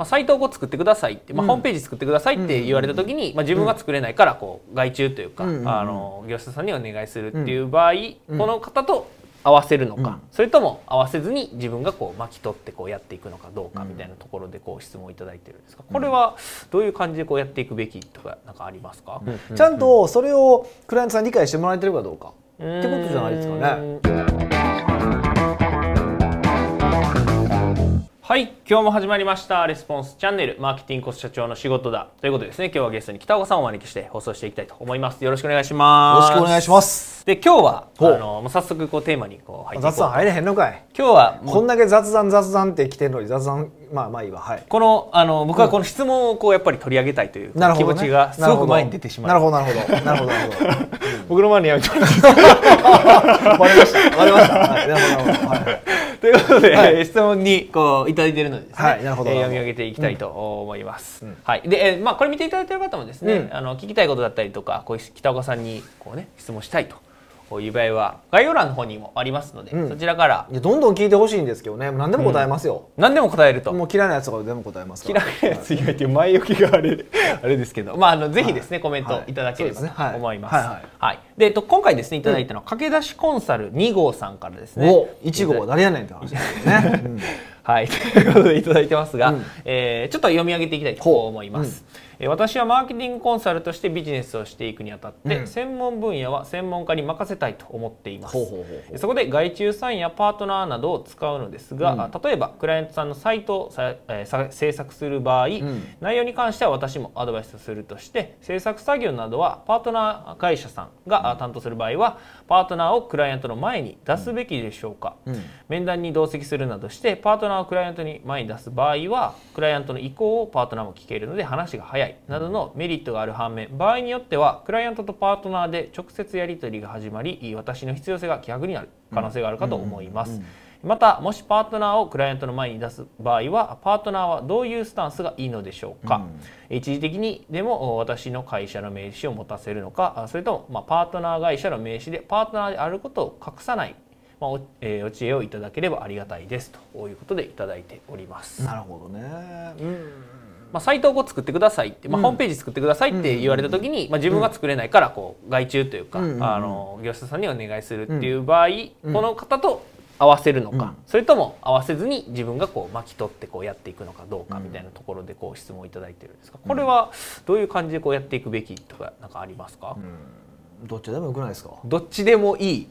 まあ、サイトをこう作ってくださいって、まあ、ホームページ作ってくださいって言われた時に、まあ、自分が作れないからこう外注というか、あの業者さんにお願いするっていう場合、この方と合わせるのか、それとも合わせずに自分がこう巻き取ってこうやっていくのかどうかみたいなところでこう質問をいただいてるんですがこれはどういう感じでこうやっていくべきとかなんかありますか、ちゃんとそれをクライアントさんに理解してもらえてるかどうかってことじゃないですかね。はい今日も始まりました。レスポンスチャンネル。マーケティングコス社長の仕事だ。ということでですね今日はゲストに北岡さんをお招きして放送していきたいと思います。よろしくお願いしよます。ろしくお願いします。で今日はあのもう早速こうテーマにこう入って雑談入れへんのかい。今日はこんだけ雑談雑談って来てるのに雑談まあまあいいわ。はい。このあの僕はこの質問をこうやっぱり取り上げたいというね、持ちがすごく前に出てしまう。なるほどなるほど。なるほどなるほど。僕の前にやめてもらってわかりました。わかりました。はい。なるほどなるほど。はい。ということで、はい。質問にこういただいているのでですね、はいなるほど。えー読み上げていきたいと思います。はい。で、えーまあこれ見ていただいている方もですね、うん。あの聞きたいことだったりとか、こういう北岡さんにこうね質問したいとこういう場合は概要欄の方にもありますので、うん。そちらからどんどん聞いてほしいんですけどね。何でも答えますよ。何でも答えると。もう嫌いなやつとかで全部答えますから。嫌いなやつ以外っていう前置きがあれあれですけど、まあ、あのぜひですね、コメントいただければと思います。はいはい。はいで、えっと、今回ですねいただいたのは、駆け出しコンサル2号さんからですね。お一号は誰やねんって話ですよね。うん。はい、ということでいただいてますが、うん。えーちょっと読み上げていきたいと思います、えー私はマーケティングコンサルとしてビジネスをしていくにあたって、うん。専門分野は専門家に任せたいと思っています。ほうほうほうほう。そこで外注さんやパートナーなどを使うのですが、うん。あ例えばクライアントさんのサイトをさ、えーさ制作する場合、ん。内容に関しては私もアドバイスするとして制作作業などはパートナー会社さんがあ担当する場合はパートナーをクライアントの前に出すべきでしょうか、うん。面談に同席するなどしてパートナーをクライアントに前に出す場合はクライアントの意向をパートナーも聞けるので話が早い。などのメリットがある反面場合によってはクライアントとパートナーで直接やり取りが始まり私の必要性が逆になる可能性があるかと思います。またもしパートナーをクライアントの前に出す場合はパートナーはどういうスタンスがいいのでしょうか、一時的にでも私の会社の名刺を持たせるのかあそれとも、まあ、パートナー会社の名刺でパートナーであることを隠さない、まあおえーお知恵をいただければありがたいですということでいただいております。なるほどね。うん。まあ、サイトを作ってくださいって、まあ、ホームページ作ってくださいって言われた時に、まあ、自分が作れないからこう外注というか、うん。うんうんあの業者さんにお願いするっていう場合、この方と合わせるのか、それとも合わせずに自分がこう巻き取ってこうやっていくのかどうかみたいなところでこう質問をいただいてるんですがこれはどういう感じでこうやっていくべきとかなんかありますか、どっちでもよくないですか？どっちでもいい。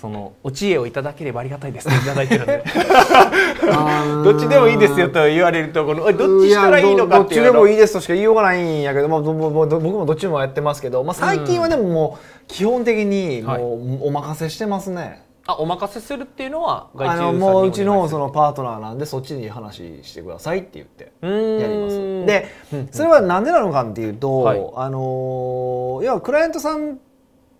そのお知恵をいただければありがたいですって いただいてるんで。どっちでもいいですよと言われるとこのどっちしたらいいのかっていうどどっちでもいいいですとしか言いようがないんやけど、まあ、僕もどっちもやってますけど、まあ、最近はでももう基本的にもうお任せしてますね。あお任せするっていうのは外注あのさんにもううちのそのパートナーなんでそっちに話してくださいって言ってやります。でそれはなんでなのかっていうと、はい。あのー要はクライアントさん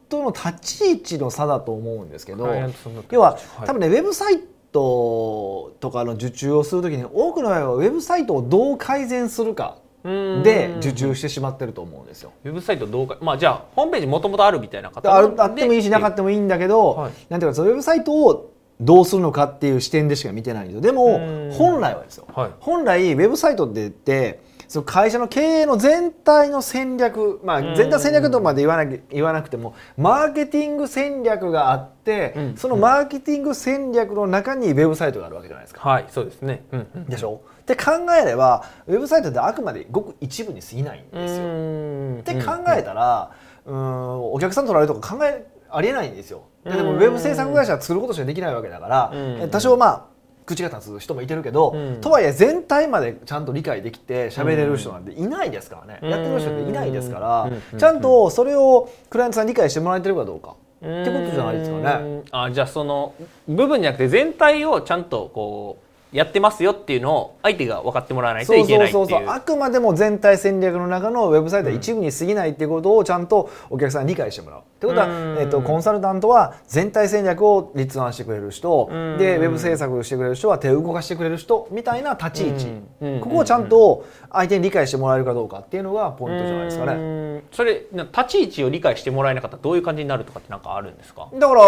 との立ち位置の差だと思うんですけどクライアントさんの立ち位置。要ははい。多分ねウェブサイトとかの受注をするときに多くの場合はウェブサイトをどう改善するかで受注してしまってると思うんですよ。ウェブサイトどうかまあじゃあホームページもともとあるみたいな方あるあってもいいしなかっってもいいんだけど、はい。なんていうかそのウェブサイトをどうするのかっていう視点でしか見てないんですよ。でもうん。本来はですよ、はい。本来ウェブサイトってその会社の経営の全体の戦略、まあ、全体戦略とまで言わなき言わなくてもマーケティング戦略があって、うん。そのマーケティング戦略の中にウェブサイトがあるわけじゃないですか。はいそうですね。うんうん。でしょ？って考えればウェブサイトってあくまでごく一部に過ぎないんですよ。って考えたら、うん、お客さん取られるとか考えありえないんですよ。ででもうん。ウェブ制作会社は作ることしかできないわけだから、うん。多少まあ口が立つ人もいてるけど、うん。とはいえ全体までちゃんと理解できて喋れる人なんていないですからね、うん。やってる人っていないですから、うん。ちゃんとそれをクライアントさんに理解してもらえてるかどうか、うん。ってことじゃないですかね。あじゃあその部分じゃなくて全体をちゃんとこうやってますよっていうのを相手が分かってもらわないとそいうけないっていう。そうそうそうあくまでも全体戦略の中のウェブサイトは一部に過ぎないっていうことをちゃんとお客さんに理解してもらう。ってことは、うん。えっとコンサルタントは全体戦略を立案してくれる人うん。でウェブ制作してくれる人は手を動かしてくれる人みたいな立ち位置。うん。ここをちゃんと相手に理解してもらえるかどうかっていうのがポイントじゃないですかね。ねそれな立ち位置を理解してもらえなかったらどういう感じになるとかってなんかあるんですか？だから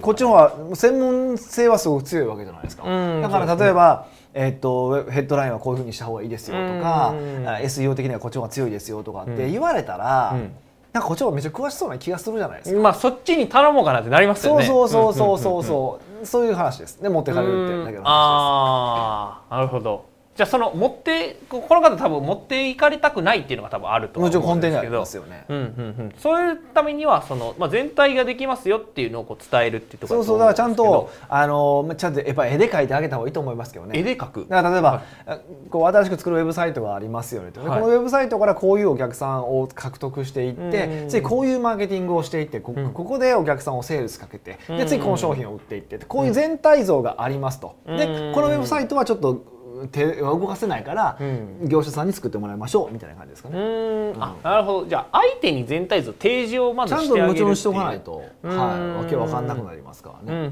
こっちの方が専門性はすごく強いわけじゃないですか。うん。だから例えば、えっとヘッドラインはこういうふうにした方がいいですよとか、SEO 的にはこっちの方が強いですよとかって言われたら、うんなんかこっちはめっちゃ詳しそうな気がするじゃないですか。まあそっちに頼もうかなってなりますよね。そうそうそうそうそう、そういう話です。で持ってかれるってだけの話です。ああ、なるほど。じゃあその持ってこの方多分持っていかれたくないっていうのが多分あると思うんですけど。ますよね、うんうんうん、そういうためにはその、まあ、全体ができますよっていうのをこう伝えるっていうところそうそうだからちゃんとあのちゃんとやっぱ絵で描いてあげた方がいいと思いますけどね。絵で描く。だから例えば、はい、こう新しく作るウェブサイトがありますよね。と、はい、このウェブサイトからこういうお客さんを獲得していって次こういうマーケティングをしていってこ,、ここでお客さんをセールスかけてで次この商品を売っていってこういう全体像がありますと。でこのウェブサイトはちょっと手は動かせないから、業者さんに作ってもらいましょうみたいな感じですかね。うん。あなるほど。じゃあ相手に全体図提示をまずしてあげるちゃんともちろんしておかないと、はい、わけわかんなくなりますからね。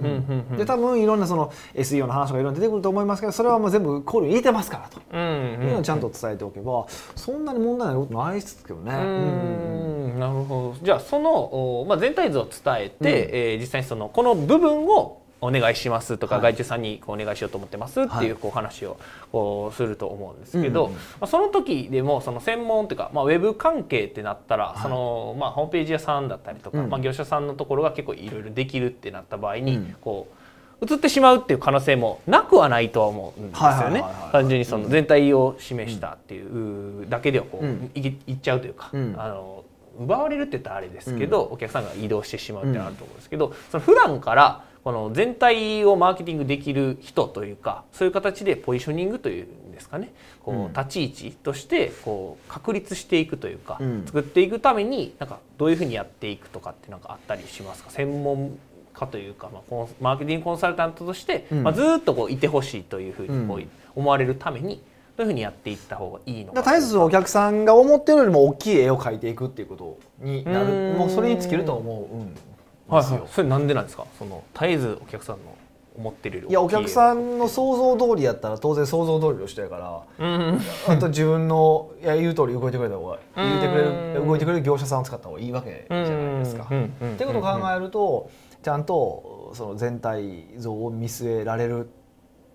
で多分いろんなその SEO の話がいろいろ出てくると思いますけどそれはもう全部考慮入れてますからと、うんいうのをちゃんと伝えておけばそんなに問題ないことないですけどね。うんなるほど。じゃあその、まあ、全体図を伝えて、うん、えー、実際にそのこの部分をお願いしますとか、外注さんにこうお願いしようと思ってますっていうこう話をこうすると思うんですけど、まあ、その時でもその専門というか、まあ、ウェブ関係ってなったら、そのまあ、ホームページ屋さんだったりとか、まあ、業者さんのところが結構いろいろできるってなった場合に、こう移ってしまうっていう可能性もなくはないとは思うんですよね。単純にその全体を示したっていうだけではこう、いいっちゃうというか、あの奪われるって言ったらあれですけど、お客さんが移動してしまうってなると思うんですけど、その普段からこの全体をマーケティングできる人というかそういう形でポジショニングというんですかね。こう立ち位置としてこう確立していくというか、作っていくためになんかどういうふうにやっていくとかってなんかあったりしますか？専門家というか、まあ、マーケティングコンサルタントとして、まあ、ずっとこういてほしいというふうにこう思われるために。どういうふうにやっていった方がいいのか絶えずお客さんが思ってるよりも大きい絵を描いていくっていうことになる。もうそれに尽きると思う、うんはい。はい、それなんでなんですか？その絶えずお客さんの思ってるい。やお客さんの想像通りやったら当然想像通りの人やから、うん、あと自分のいや言う通り動いてくれた方が言ってくれる動いてくれる業者さんを使った方がいいわけじゃないですか。っていうことを考えるとちゃんとその全体像を見据えられる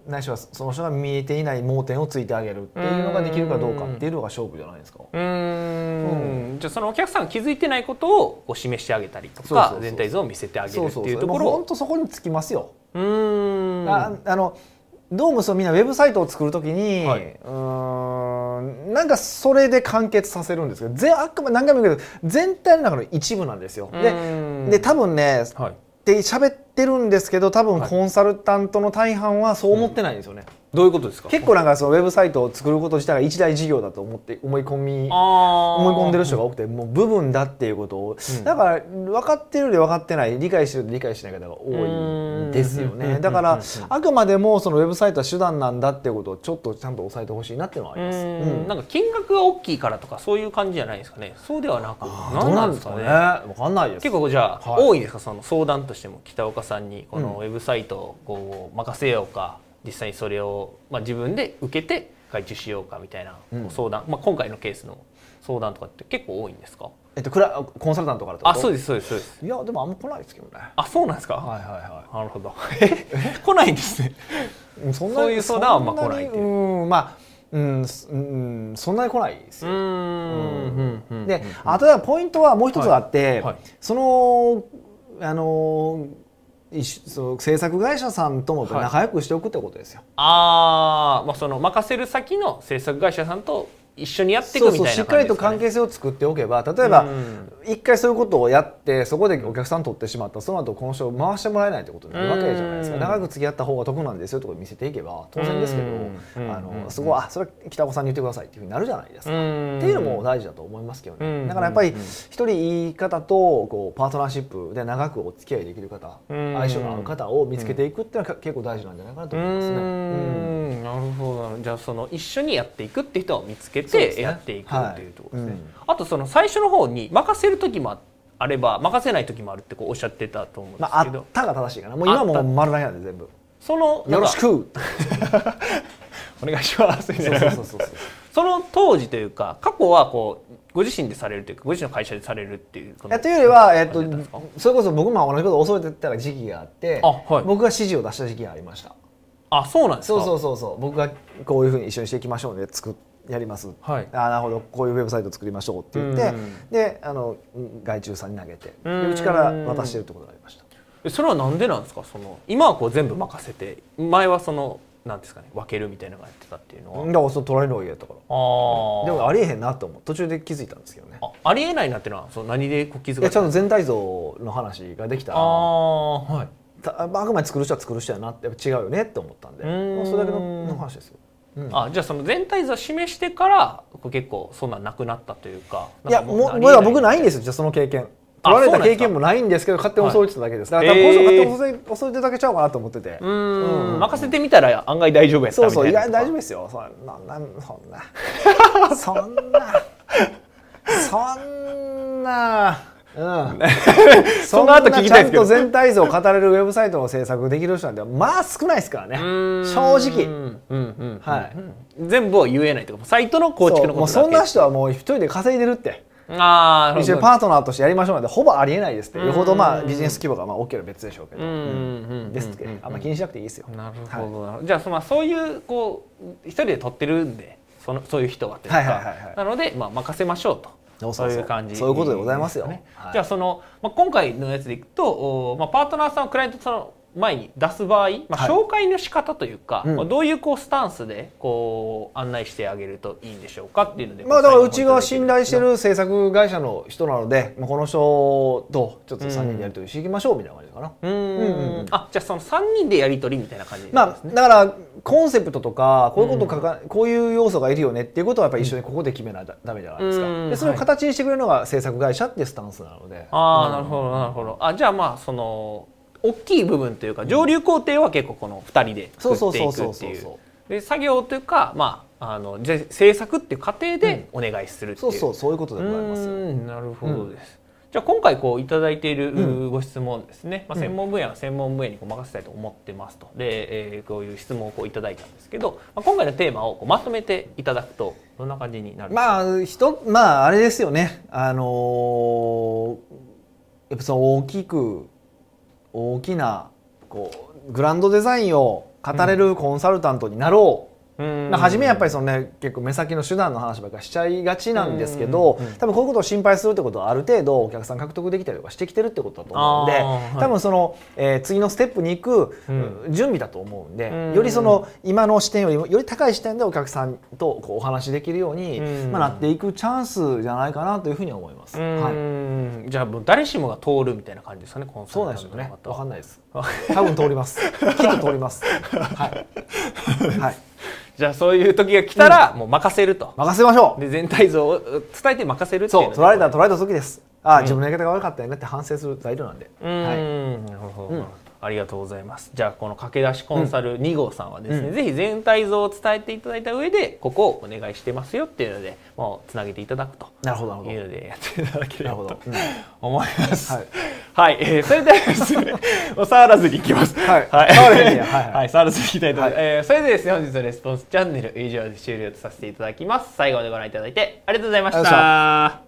ないしはその人が見えていない盲点をついてあげるっていうのができるかどうかっていうのが勝負じゃないですか。うん、じゃあそのお客さんが気づいてないことをこう示してあげたりとか全体像を見せてあげるっていうところ本当そこにつきますよ。うん。ああのどうもそうみんなウェブサイトを作るときに、はい、うんなんかそれで完結させるんですけどぜあくま何回も言うけど全体の中の一部なんですよ。でで多分ね、はい、って喋ってるんですけど多分コンサルタントの大半はそう思ってないんですよね。うんどういうことですか？結構なんかそのウェブサイトを作ること自体が一大事業だと思って思い込み思い込んでる人が多くてもう部分だっていうことを、うん、だから分かってるより分かってない理解してると理解しない方が多いん。ですよね。だからあくまでもそのウェブサイトは手段なんだっていうことをちょっとちゃんと押さえてほしいなっていうのはあります、うん、なんか金額が大きいからとかそういう感じじゃないですかね。そうではなく何なんですかね。分かんないです結構じゃあ、はい、多いですか？その相談としても北岡さんにこのウェブサイトをこう任せようか、実際にそれを、まあ、自分で受けて外注しようかみたいな相談、うん、まあ、今回のケースの相談とかって結構多いんですか？えっと、クラコンサルタントからあそうですそうですそうです。いやでもあんま来ないですけどね。あそうなんですか？はいはいはい。なるほど。来ないんですね。そんなそういう相談はあんま来ないっていう。うんまあうん、うん、そんなに来ないですよ。うんで、あとはポイントはもう一つあって、はいはい、そのあのそう制作会社さんとも仲良くしておくってことですよ。はい、ああ、まあその任せる先の制作会社さんと一緒にやっていくみたいな、ね、しっかりと関係性を作っておけば例えば一回そういうことをやってそこでお客さん取ってしまったその後この人を回してもらえないってことになるわけじゃないですか。長く付き合った方が得なんですよとか見せていけば当然ですけどあのそこはあそれは北岡さんに言ってくださいっていうふうになるじゃないですか。っていうのも大事だと思いますけどね。だからやっぱり一人いい方とこうパートナーシップで長くお付き合いできる方相性の合う方を見つけていくっていうのは結構大事なんじゃないかなと思いますね。なるほどじゃあその一緒にやっていくっていう人を見つけてやっていくっていうところですね。あとその最初の方に任せる時もあれば任せない時もあるってこうおっしゃってたと思うんですけど、まあ、あったが正しいかな。もう今も丸投げなんで全部。そのよろしく。お願いしますその当時というか過去はこうご自身でされるというかご自身の会社でされるっていうというよりは、えっと、それこそ僕も同じことを恐れてた時期があって、はい、僕が指示を出した時期がありましたあそうなんですか？そうそうそうそう。僕がこういうふうに一緒にしていきましょうね。作っやります、はい。あなるほど。こういうウェブサイト作りましょうって言って、うんであの外注さんに投げてでうん。うちから渡してるってことがありました。えそれはなんでなんですか？その今はこう全部任せて前はそのなんですかね分けるみたいなのがやってたっていうのは、だからその取られるのが嫌やったから。でもありえへんなと思う。途中で気づいたんですけどね。あありえないなっていうのはその何でこう気づかれたいやちゃんと全体像の話ができたらああはいああくまで作る人は作る人やなってやっぱ違うよねって思ったんで。それだけのの話ですよ、うん。あじゃあその全体像を示してから結構そんなんなくなったというかいやもう僕ないんですよじゃあその経験。あ取られた経験もないんですけど勝手に恐れてただけです、だからえー。多分この人勝手に恐れてるだけちゃうかなと思ってて、うーん。うん。任せてみたら案外大丈夫やったそうそう意みたいな外に大丈夫ですよ。そんなな そんな。そんな。そんなうん、その後聞きたいですけど。ちゃんと全体像を語れるウェブサイトの制作できる人なんてまあ少ないですからね。正直。うんうんうん。はい。うん全部を言えないとかサイトの構築のことだけ。そう。もうそんな人はもう一人で稼いでるって。ああ一緒にパートナーとしてやりましょうなんてほぼありえないですって。うん。よほどまあビジネス規模がまあ大きいのは別でしょうけど、ですって。あんま気にしなくていいですよ、なるほど、なるほど。じゃあそのまあそういうこう一人で取ってるんでそのそういう人はというか、はいはいはいはい。なのでまあ任せましょうと。そういう感じ。そういうことでございますよ。ね。はい。じゃあその、まあ、今回のやつでいくと、おまあ、パートナーさんをクライアントさんの前に出す場合、まあ、はい。紹介の仕方というか、うん。まあどういうこうスタンスでこう案内してあげるといいんでしょうかっていうのでまあだからうちが信頼してるる制作会社の人なので、まあ、この人とちょっと3人でやり取りしていきましょうみたいな感じかな、うーんうんうん。あじゃあその3人でやり取りみたいな感じね、まあだからコンセプトとかこういうことかか、こういう要素がいるよねっていうことはやっぱり一緒にここで決めないとダメじゃないですか、うん。でそれを形にしてくれるのが制作会社っていうスタンスなので、ああなるほどなるほど。あじゃあまあその大きい部分というか上流工程は結構この2人で作っていくってそうそうそう。そういそうう。で作業というかまああのじゃ制作っていう過程でお願いするってい、そううそうそういうことでございます。なるほどです、じゃあ今回こういただいているうご質問ですね、まあ、うん。専門分野は専門分野にこう任せたいと思ってますと。で、えーこういう質問をこういただいたんですけど、まあ、今回のテーマをこうまとめていただくとどんな感じになるまあ人まああれですよね。あのーやっぱその大きく大きなこうグランドデザインを語れるコンサルタントになろう、初めやっぱりそのね結構目先の手段の話ばっかりしちゃいがちなんですけど、多分こういうことを心配するってことはある程度お客さん獲得できたりとかしてきてるってことだと思うんで、はい多分その、えー次のステップに行く、うん準備だと思うんで、うんよりその今の視点よりもより高い視点でお客さんとこうお話しできるように、うんまあ、なっていくチャンスじゃないかなというふうに思います。うはいじゃあもう誰しもが通るみたいな感じですかねコンサそうルなんですよね。わかんないです。多分通ります。きっと通ります。はい。はい。じゃあそういう時が来たらもう任せると、任せましょう。で全体像を伝えて任せるっていうそう、取られたらと取られた時です。ああ、うん自分のやり方が悪かったよねって反省する材料なんで。うーはい。んなるほど、うんありがとうございますじゃあこの駆け出しコンサル2号さんはですね、うんぜひ全体像を伝えていただいた上でここをお願いしてますよっていうのでもうつなげていただくと。いうのでやっていただければと。思います。はいはい、えーそれではですね、触らずにいきます。はいはい、はい触らずにいきたいと思います。はいえーそれでですね、本日のレスポンスチャンネル以上で終了とさせていただきます。最後までご覧いただいてありがとうございました。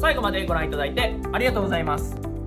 最後までご覧いただいてありがとうございます。